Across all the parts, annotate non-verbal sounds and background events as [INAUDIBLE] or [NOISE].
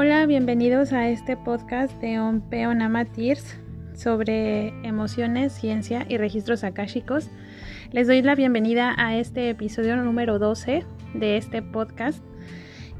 Hola, bienvenidos a este podcast de Onpeonama Tears sobre emociones, ciencia y registros akáshicos. Les doy la bienvenida a este episodio número 12 de este podcast.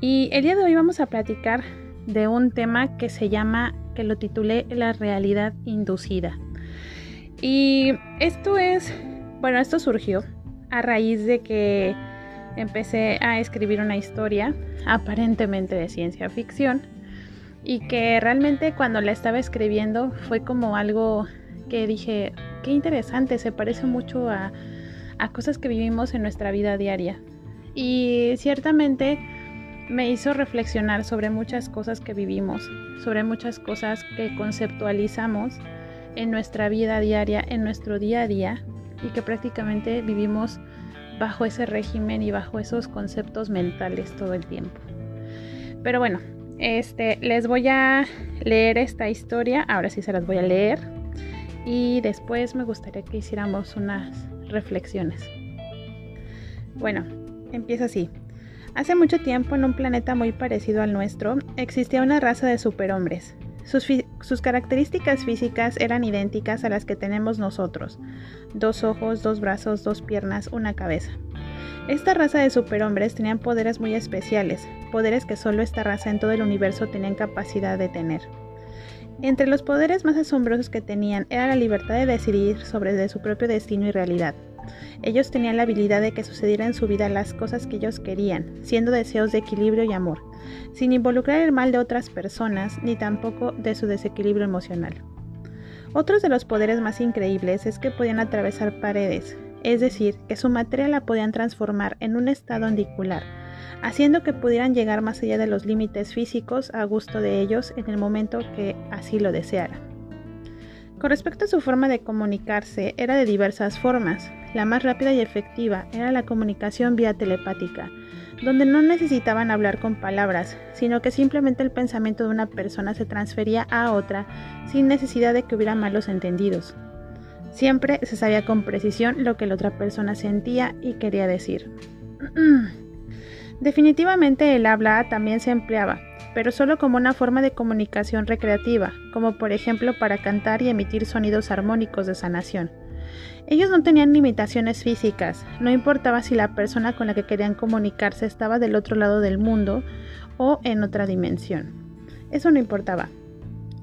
Y el día de hoy vamos a platicar de un tema que se llama, que lo titulé La realidad inducida. Y esto es, bueno, esto surgió a raíz de que empecé a escribir una historia aparentemente de ciencia ficción y que realmente cuando la estaba escribiendo fue como algo que dije, qué interesante, se parece mucho a, a cosas que vivimos en nuestra vida diaria. Y ciertamente me hizo reflexionar sobre muchas cosas que vivimos, sobre muchas cosas que conceptualizamos en nuestra vida diaria, en nuestro día a día, y que prácticamente vivimos bajo ese régimen y bajo esos conceptos mentales todo el tiempo. Pero bueno, este, les voy a leer esta historia, ahora sí se las voy a leer y después me gustaría que hiciéramos unas reflexiones. Bueno, empieza así. Hace mucho tiempo en un planeta muy parecido al nuestro existía una raza de superhombres. Sus, características físicas eran idénticas a las que tenemos nosotros. Dos ojos, dos brazos, dos piernas, una cabeza. Esta raza de superhombres tenían poderes muy especiales, poderes que solo esta raza en todo el universo tenían capacidad de tener. Entre los poderes más asombrosos que tenían era la libertad de decidir sobre su propio destino y realidad. Ellos tenían la habilidad de que sucediera en su vida las cosas que ellos querían, siendo deseos de equilibrio y amor, sin involucrar el mal de otras personas ni tampoco de su desequilibrio emocional. Otros de los poderes más increíbles es que podían atravesar paredes, es decir, que su materia la podían transformar en un estado andicular, haciendo que pudieran llegar más allá de los límites físicos a gusto de ellos en el momento que así lo desearan. Con respecto a su forma de comunicarse, era de diversas formas. La más rápida y efectiva era la comunicación vía telepática, donde no necesitaban hablar con palabras, sino que simplemente el pensamiento de una persona se transfería a otra sin necesidad de que hubiera malos entendidos. Siempre se sabía con precisión lo que la otra persona sentía y quería decir. [CLEARS THROAT] Definitivamente el habla también se empleaba, pero solo como una forma de comunicación recreativa, como por ejemplo para cantar y emitir sonidos armónicos de sanación. Ellos no tenían limitaciones físicas, no importaba si la persona con la que querían comunicarse estaba del otro lado del mundo o en otra dimensión. Eso no importaba.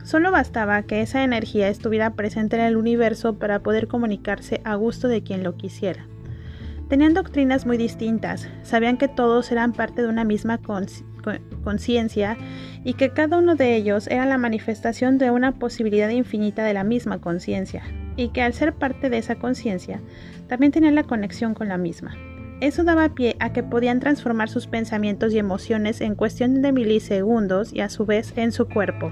Solo bastaba que esa energía estuviera presente en el universo para poder comunicarse a gusto de quien lo quisiera. Tenían doctrinas muy distintas, sabían que todos eran parte de una misma conciencia y que cada uno de ellos era la manifestación de una posibilidad infinita de la misma conciencia, y que al ser parte de esa conciencia, también tenían la conexión con la misma. Eso daba pie a que podían transformar sus pensamientos y emociones en cuestión de milisegundos y a su vez en su cuerpo.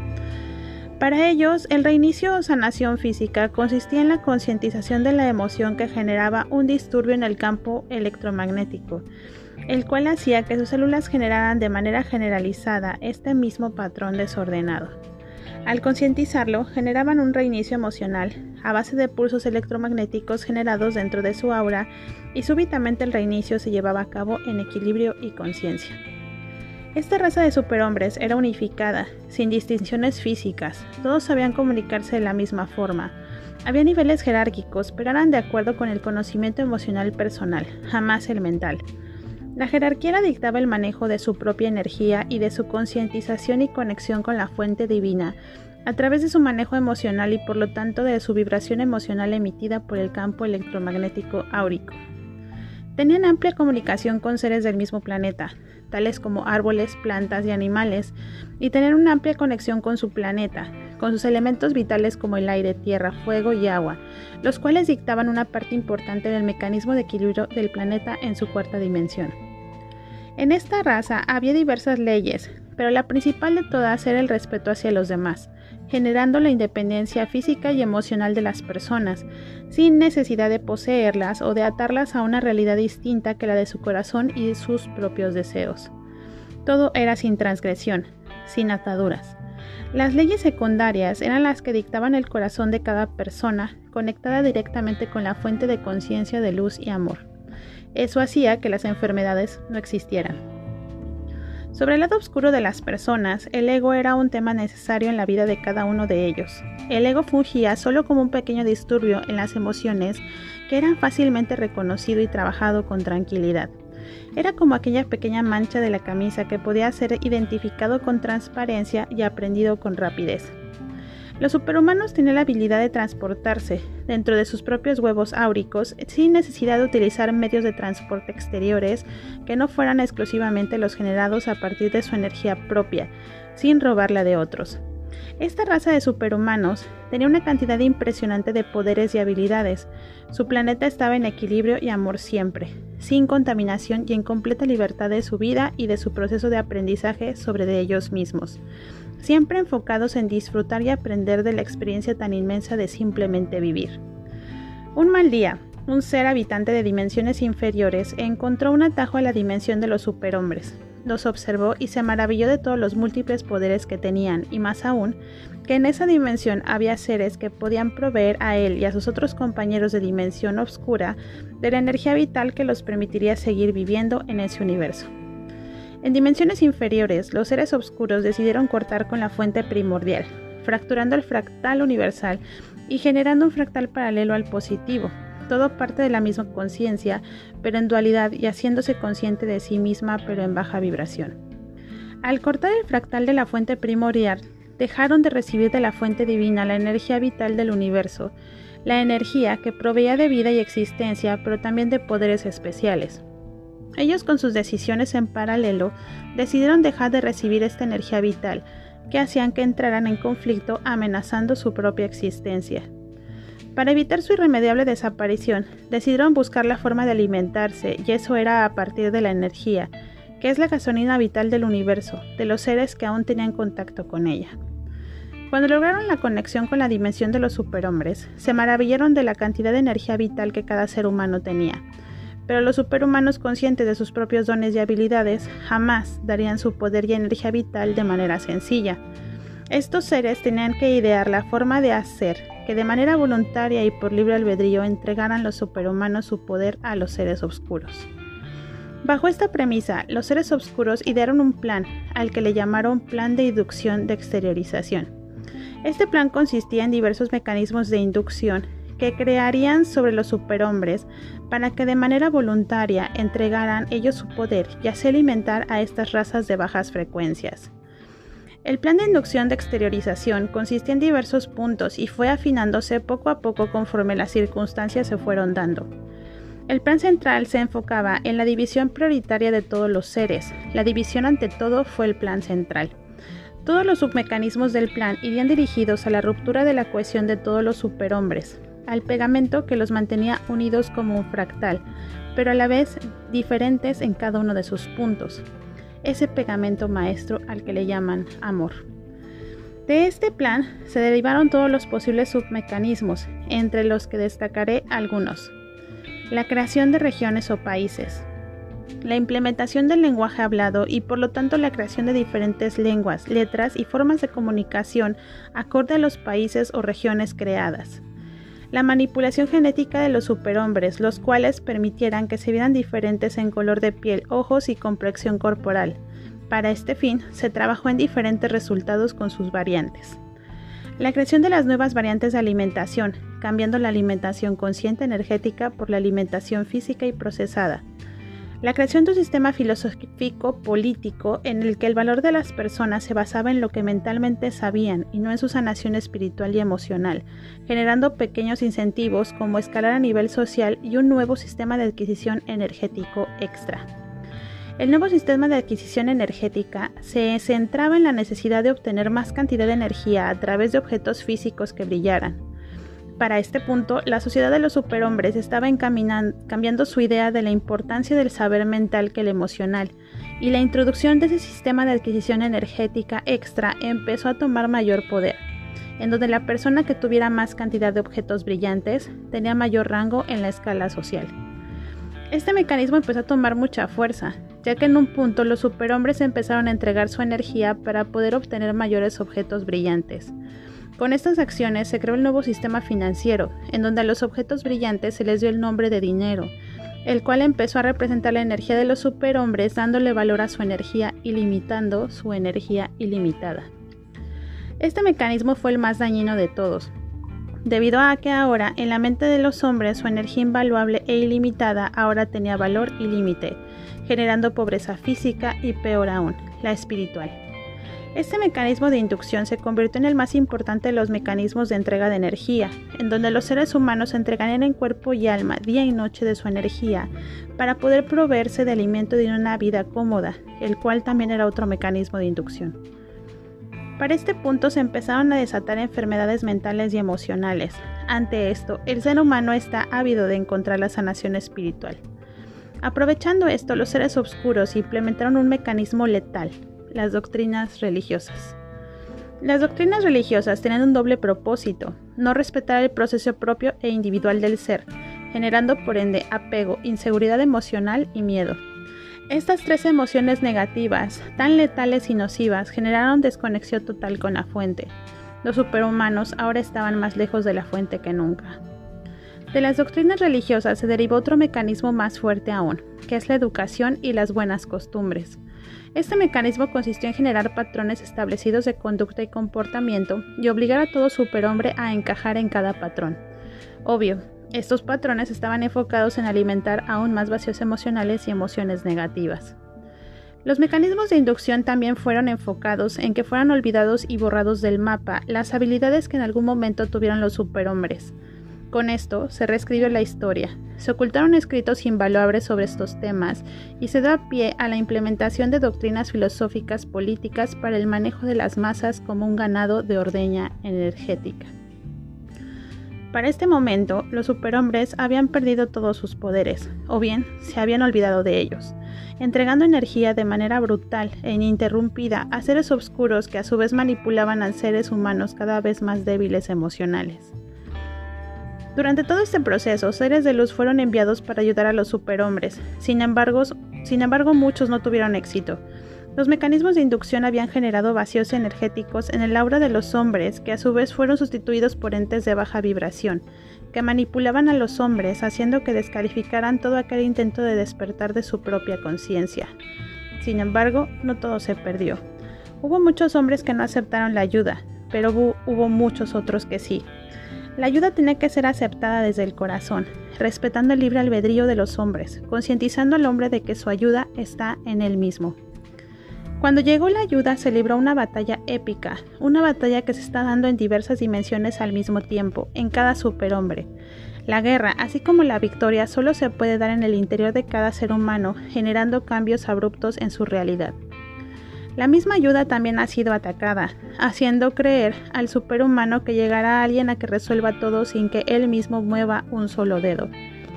Para ellos, el reinicio o sanación física consistía en la concientización de la emoción que generaba un disturbio en el campo electromagnético, el cual hacía que sus células generaran de manera generalizada este mismo patrón desordenado. Al concientizarlo, generaban un reinicio emocional a base de pulsos electromagnéticos generados dentro de su aura y súbitamente el reinicio se llevaba a cabo en equilibrio y conciencia. Esta raza de superhombres era unificada, sin distinciones físicas, todos sabían comunicarse de la misma forma. Había niveles jerárquicos, pero eran de acuerdo con el conocimiento emocional personal, jamás el mental. La jerarquía dictaba el manejo de su propia energía y de su concientización y conexión con la fuente divina, a través de su manejo emocional y por lo tanto de su vibración emocional emitida por el campo electromagnético áurico. Tenían amplia comunicación con seres del mismo planeta, tales como árboles, plantas y animales, y tener una amplia conexión con su planeta, con sus elementos vitales como el aire, tierra, fuego y agua, los cuales dictaban una parte importante del mecanismo de equilibrio del planeta en su cuarta dimensión. En esta raza había diversas leyes, pero la principal de todas era el respeto hacia los demás, generando la independencia física y emocional de las personas, sin necesidad de poseerlas o de atarlas a una realidad distinta que la de su corazón y sus propios deseos. Todo era sin transgresión, sin ataduras. Las leyes secundarias eran las que dictaban el corazón de cada persona, conectada directamente con la fuente de conciencia de luz y amor. Eso hacía que las enfermedades no existieran. Sobre el lado oscuro de las personas, el ego era un tema necesario en la vida de cada uno de ellos. El ego fungía solo como un pequeño disturbio en las emociones que eran fácilmente reconocido y trabajado con tranquilidad. Era como aquella pequeña mancha de la camisa que podía ser identificado con transparencia y aprendido con rapidez. Los superhumanos tenían la habilidad de transportarse dentro de sus propios huevos áuricos sin necesidad de utilizar medios de transporte exteriores que no fueran exclusivamente los generados a partir de su energía propia, sin robarla de otros. Esta raza de superhumanos tenía una cantidad impresionante de poderes y habilidades. Su planeta estaba en equilibrio y amor siempre, sin contaminación y en completa libertad de su vida y de su proceso de aprendizaje sobre de ellos mismos siempre enfocados en disfrutar y aprender de la experiencia tan inmensa de simplemente vivir. Un mal día, un ser habitante de dimensiones inferiores encontró un atajo a la dimensión de los superhombres. Los observó y se maravilló de todos los múltiples poderes que tenían, y más aún, que en esa dimensión había seres que podían proveer a él y a sus otros compañeros de dimensión oscura de la energía vital que los permitiría seguir viviendo en ese universo. En dimensiones inferiores, los seres oscuros decidieron cortar con la fuente primordial, fracturando el fractal universal y generando un fractal paralelo al positivo, todo parte de la misma conciencia, pero en dualidad y haciéndose consciente de sí misma, pero en baja vibración. Al cortar el fractal de la fuente primordial, dejaron de recibir de la fuente divina la energía vital del universo, la energía que proveía de vida y existencia, pero también de poderes especiales. Ellos con sus decisiones en paralelo decidieron dejar de recibir esta energía vital que hacían que entraran en conflicto amenazando su propia existencia. Para evitar su irremediable desaparición, decidieron buscar la forma de alimentarse y eso era a partir de la energía, que es la gasolina vital del universo, de los seres que aún tenían contacto con ella. Cuando lograron la conexión con la dimensión de los superhombres, se maravillaron de la cantidad de energía vital que cada ser humano tenía, pero los superhumanos conscientes de sus propios dones y habilidades jamás darían su poder y energía vital de manera sencilla. Estos seres tenían que idear la forma de hacer que de manera voluntaria y por libre albedrío entregaran los superhumanos su poder a los seres oscuros. Bajo esta premisa, los seres oscuros idearon un plan, al que le llamaron plan de inducción de exteriorización. Este plan consistía en diversos mecanismos de inducción que crearían sobre los superhombres para que de manera voluntaria entregaran ellos su poder y así alimentar a estas razas de bajas frecuencias. El plan de inducción de exteriorización consistía en diversos puntos y fue afinándose poco a poco conforme las circunstancias se fueron dando. El plan central se enfocaba en la división prioritaria de todos los seres. La división ante todo fue el plan central. Todos los submecanismos del plan irían dirigidos a la ruptura de la cohesión de todos los superhombres, al pegamento que los mantenía unidos como un fractal, pero a la vez diferentes en cada uno de sus puntos. Ese pegamento maestro al que le llaman amor. De este plan se derivaron todos los posibles submecanismos, entre los que destacaré algunos. La creación de regiones o países, la implementación del lenguaje hablado y por lo tanto la creación de diferentes lenguas, letras y formas de comunicación acorde a los países o regiones creadas la manipulación genética de los superhombres, los cuales permitieran que se vieran diferentes en color de piel, ojos y complexión corporal. Para este fin, se trabajó en diferentes resultados con sus variantes. La creación de las nuevas variantes de alimentación, cambiando la alimentación consciente energética por la alimentación física y procesada, la creación de un sistema filosófico político en el que el valor de las personas se basaba en lo que mentalmente sabían y no en su sanación espiritual y emocional, generando pequeños incentivos como escalar a nivel social y un nuevo sistema de adquisición energético extra. El nuevo sistema de adquisición energética se centraba en la necesidad de obtener más cantidad de energía a través de objetos físicos que brillaran, para este punto, la sociedad de los superhombres estaba cambiando su idea de la importancia del saber mental que el emocional, y la introducción de ese sistema de adquisición energética extra empezó a tomar mayor poder, en donde la persona que tuviera más cantidad de objetos brillantes tenía mayor rango en la escala social. Este mecanismo empezó a tomar mucha fuerza, ya que en un punto los superhombres empezaron a entregar su energía para poder obtener mayores objetos brillantes. Con estas acciones se creó el nuevo sistema financiero, en donde a los objetos brillantes se les dio el nombre de dinero, el cual empezó a representar la energía de los superhombres dándole valor a su energía y limitando su energía ilimitada. Este mecanismo fue el más dañino de todos, debido a que ahora en la mente de los hombres su energía invaluable e ilimitada ahora tenía valor y límite, generando pobreza física y peor aún, la espiritual. Este mecanismo de inducción se convirtió en el más importante de los mecanismos de entrega de energía, en donde los seres humanos entregarían en cuerpo y alma día y noche de su energía para poder proveerse de alimento y de una vida cómoda, el cual también era otro mecanismo de inducción. Para este punto se empezaron a desatar enfermedades mentales y emocionales. Ante esto, el ser humano está ávido de encontrar la sanación espiritual. Aprovechando esto, los seres oscuros implementaron un mecanismo letal, las doctrinas religiosas. Las doctrinas religiosas tienen un doble propósito, no respetar el proceso propio e individual del ser, generando por ende apego, inseguridad emocional y miedo. Estas tres emociones negativas, tan letales y nocivas, generaron desconexión total con la fuente. Los superhumanos ahora estaban más lejos de la fuente que nunca. De las doctrinas religiosas se derivó otro mecanismo más fuerte aún, que es la educación y las buenas costumbres. Este mecanismo consistió en generar patrones establecidos de conducta y comportamiento y obligar a todo superhombre a encajar en cada patrón. Obvio, estos patrones estaban enfocados en alimentar aún más vacíos emocionales y emociones negativas. Los mecanismos de inducción también fueron enfocados en que fueran olvidados y borrados del mapa las habilidades que en algún momento tuvieron los superhombres, con esto se reescribió la historia, se ocultaron escritos invaluables sobre estos temas y se da pie a la implementación de doctrinas filosóficas políticas para el manejo de las masas como un ganado de ordeña energética. Para este momento, los superhombres habían perdido todos sus poderes, o bien se habían olvidado de ellos, entregando energía de manera brutal e ininterrumpida a seres oscuros que a su vez manipulaban a seres humanos cada vez más débiles emocionales. Durante todo este proceso, seres de luz fueron enviados para ayudar a los superhombres. Sin embargo, sin embargo, muchos no tuvieron éxito. Los mecanismos de inducción habían generado vacíos energéticos en el aura de los hombres, que a su vez fueron sustituidos por entes de baja vibración, que manipulaban a los hombres, haciendo que descalificaran todo aquel intento de despertar de su propia conciencia. Sin embargo, no todo se perdió. Hubo muchos hombres que no aceptaron la ayuda, pero hubo muchos otros que sí. La ayuda tenía que ser aceptada desde el corazón, respetando el libre albedrío de los hombres, concientizando al hombre de que su ayuda está en él mismo. Cuando llegó la ayuda se libró una batalla épica, una batalla que se está dando en diversas dimensiones al mismo tiempo, en cada superhombre. La guerra, así como la victoria, solo se puede dar en el interior de cada ser humano, generando cambios abruptos en su realidad. La misma ayuda también ha sido atacada, haciendo creer al superhumano que llegará alguien a que resuelva todo sin que él mismo mueva un solo dedo.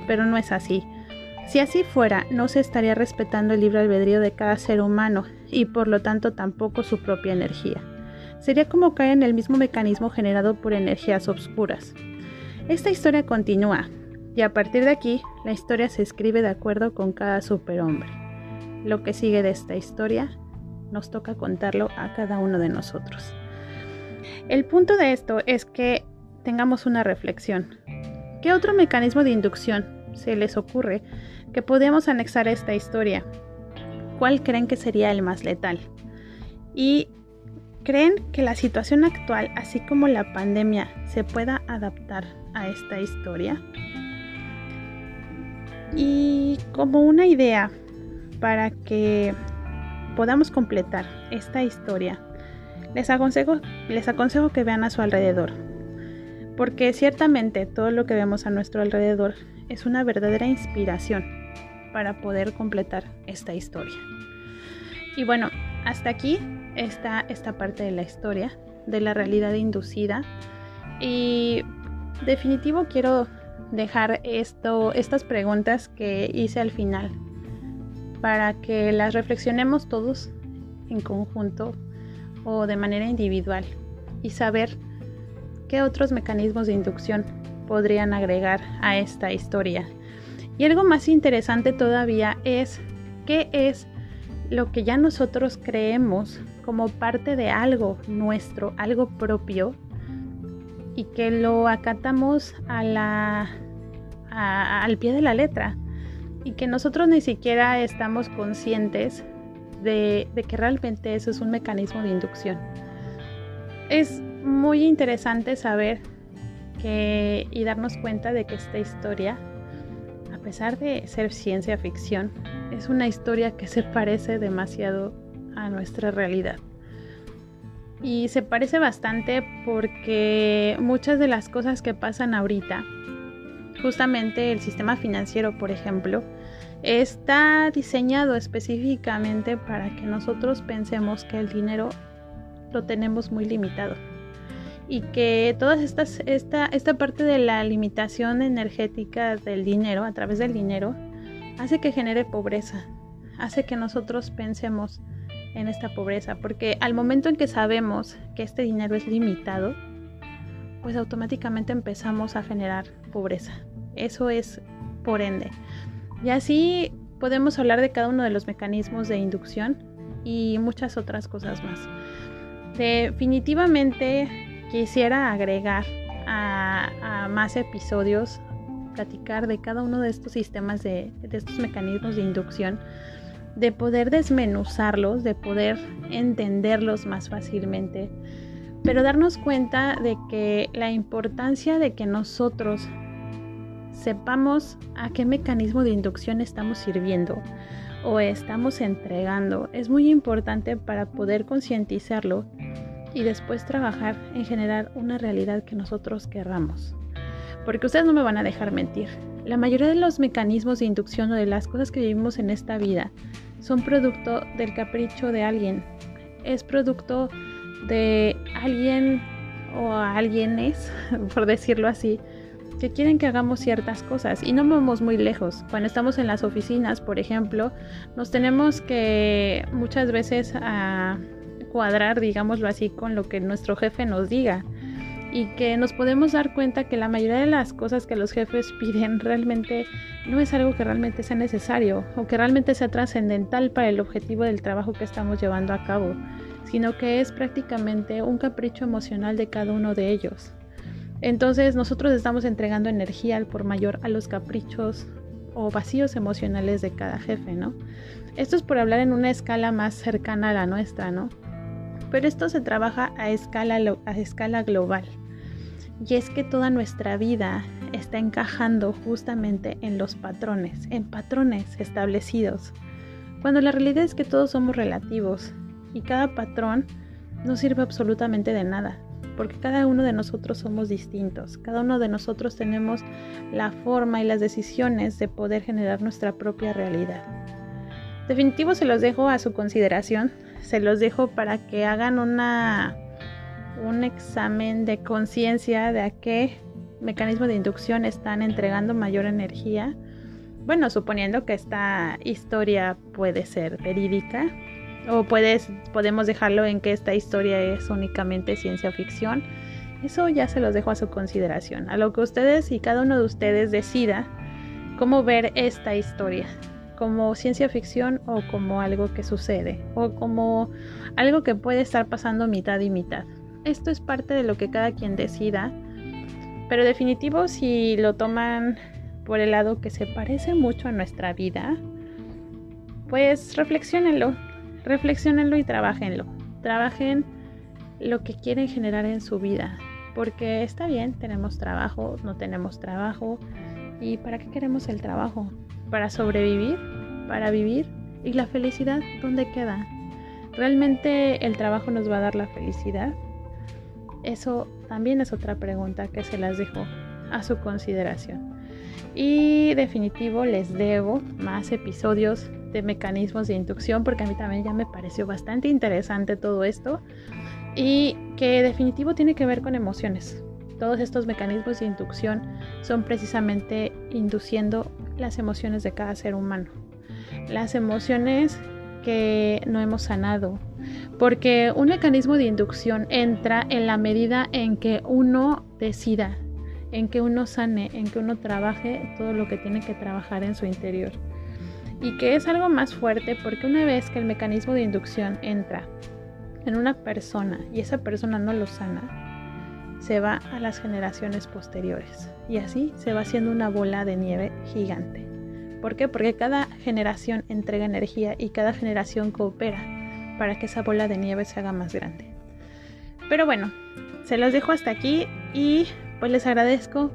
Pero no es así. Si así fuera, no se estaría respetando el libre albedrío de cada ser humano y por lo tanto tampoco su propia energía. Sería como caer en el mismo mecanismo generado por energías obscuras. Esta historia continúa, y a partir de aquí, la historia se escribe de acuerdo con cada superhombre. Lo que sigue de esta historia nos toca contarlo a cada uno de nosotros. El punto de esto es que tengamos una reflexión. ¿Qué otro mecanismo de inducción se les ocurre que podemos anexar a esta historia? ¿Cuál creen que sería el más letal? ¿Y creen que la situación actual, así como la pandemia, se pueda adaptar a esta historia? Y como una idea para que podamos completar esta historia, les aconsejo, les aconsejo que vean a su alrededor, porque ciertamente todo lo que vemos a nuestro alrededor es una verdadera inspiración para poder completar esta historia. Y bueno, hasta aquí está esta parte de la historia, de la realidad inducida. Y definitivo quiero dejar esto, estas preguntas que hice al final para que las reflexionemos todos en conjunto o de manera individual y saber qué otros mecanismos de inducción podrían agregar a esta historia. Y algo más interesante todavía es qué es lo que ya nosotros creemos como parte de algo nuestro, algo propio, y que lo acatamos al pie de la letra y que nosotros ni siquiera estamos conscientes de, que realmente eso es un mecanismo de inducción. Es muy interesante saber y darnos cuenta de que esta historia, a pesar de ser ciencia ficción, es una historia que se parece demasiado a nuestra realidad. Y se parece bastante porque muchas de las cosas que pasan ahorita, justamente el sistema financiero, por ejemplo, está diseñado específicamente para que nosotros pensemos que el dinero lo tenemos muy limitado y que toda esta, esta parte de la limitación energética del dinero a través del dinero hace que genere pobreza, hace que nosotros pensemos en esta pobreza, porque al momento en que sabemos que este dinero es limitado, pues automáticamente empezamos a generar pobreza. Eso es por ende. Y así podemos hablar de cada uno de los mecanismos de inducción y muchas otras cosas más. Definitivamente quisiera agregar a, más episodios, platicar de cada uno de estos sistemas de, estos mecanismos de inducción de poder desmenuzarlos, de poder entenderlos más fácilmente, pero darnos cuenta de que la importancia de que nosotros sepamos a qué mecanismo de inducción estamos sirviendo o estamos entregando es muy importante para poder concientizarlo y después trabajar en generar una realidad que nosotros querramos. Porque ustedes no me van a dejar mentir. La mayoría de los mecanismos de inducción o de las cosas que vivimos en esta vida son producto del capricho de alguien. Es producto de alguien o alguienes, [LAUGHS] por decirlo así, que quieren que hagamos ciertas cosas y no vamos muy lejos. Cuando estamos en las oficinas, por ejemplo, nos tenemos que muchas veces a cuadrar, digámoslo así, con lo que nuestro jefe nos diga y que nos podemos dar cuenta que la mayoría de las cosas que los jefes [LAUGHS] piden realmente no es algo que realmente sea necesario o que realmente sea trascendental para el objetivo del trabajo que estamos llevando a cabo, sino que es prácticamente un capricho emocional de cada uno de ellos. Entonces nosotros estamos entregando energía al por mayor a los caprichos o vacíos emocionales de cada jefe, ¿no? Esto es por hablar en una escala más cercana a la nuestra, ¿no? Pero esto se trabaja a escala, a escala global. Y es que toda nuestra vida está encajando justamente en los patrones, en patrones establecidos. Cuando la realidad es que todos somos relativos y cada patrón no sirve absolutamente de nada, porque cada uno de nosotros somos distintos, cada uno de nosotros tenemos la forma y las decisiones de poder generar nuestra propia realidad. Definitivo se los dejo a su consideración, se los dejo para que hagan una un examen de conciencia de a qué mecanismo de inducción están entregando mayor energía. Bueno, suponiendo que esta historia puede ser verídica o puedes, podemos dejarlo en que esta historia es únicamente ciencia ficción. Eso ya se los dejo a su consideración, a lo que ustedes y cada uno de ustedes decida cómo ver esta historia, como ciencia ficción o como algo que sucede, o como algo que puede estar pasando mitad y mitad. Esto es parte de lo que cada quien decida, pero definitivo si lo toman por el lado que se parece mucho a nuestra vida, pues reflexionenlo, reflexionenlo y trabajenlo. Trabajen lo que quieren generar en su vida, porque está bien, tenemos trabajo, no tenemos trabajo, ¿y para qué queremos el trabajo? ¿Para sobrevivir? ¿Para vivir? ¿Y la felicidad dónde queda? ¿Realmente el trabajo nos va a dar la felicidad? Eso también es otra pregunta que se las dejo a su consideración. Y definitivo les debo más episodios de mecanismos de inducción porque a mí también ya me pareció bastante interesante todo esto y que definitivo tiene que ver con emociones. Todos estos mecanismos de inducción son precisamente induciendo las emociones de cada ser humano. Las emociones que no hemos sanado, porque un mecanismo de inducción entra en la medida en que uno decida, en que uno sane, en que uno trabaje todo lo que tiene que trabajar en su interior. Y que es algo más fuerte porque una vez que el mecanismo de inducción entra en una persona y esa persona no lo sana, se va a las generaciones posteriores y así se va haciendo una bola de nieve gigante. ¿Por qué? Porque cada generación entrega energía y cada generación coopera para que esa bola de nieve se haga más grande. Pero bueno, se los dejo hasta aquí y pues les agradezco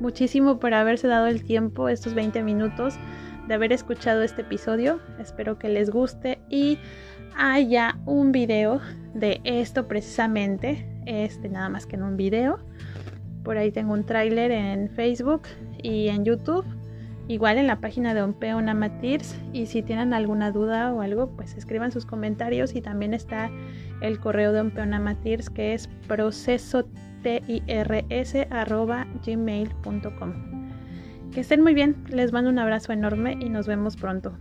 muchísimo por haberse dado el tiempo, estos 20 minutos de haber escuchado este episodio. Espero que les guste y haya un video de esto precisamente, este nada más que en un video. Por ahí tengo un tráiler en Facebook y en YouTube. Igual en la página de Ompeon Amatirs. Y si tienen alguna duda o algo, pues escriban sus comentarios. Y también está el correo de Ompeon Amatirs que es tirs.gmail.com. Que estén muy bien, les mando un abrazo enorme y nos vemos pronto.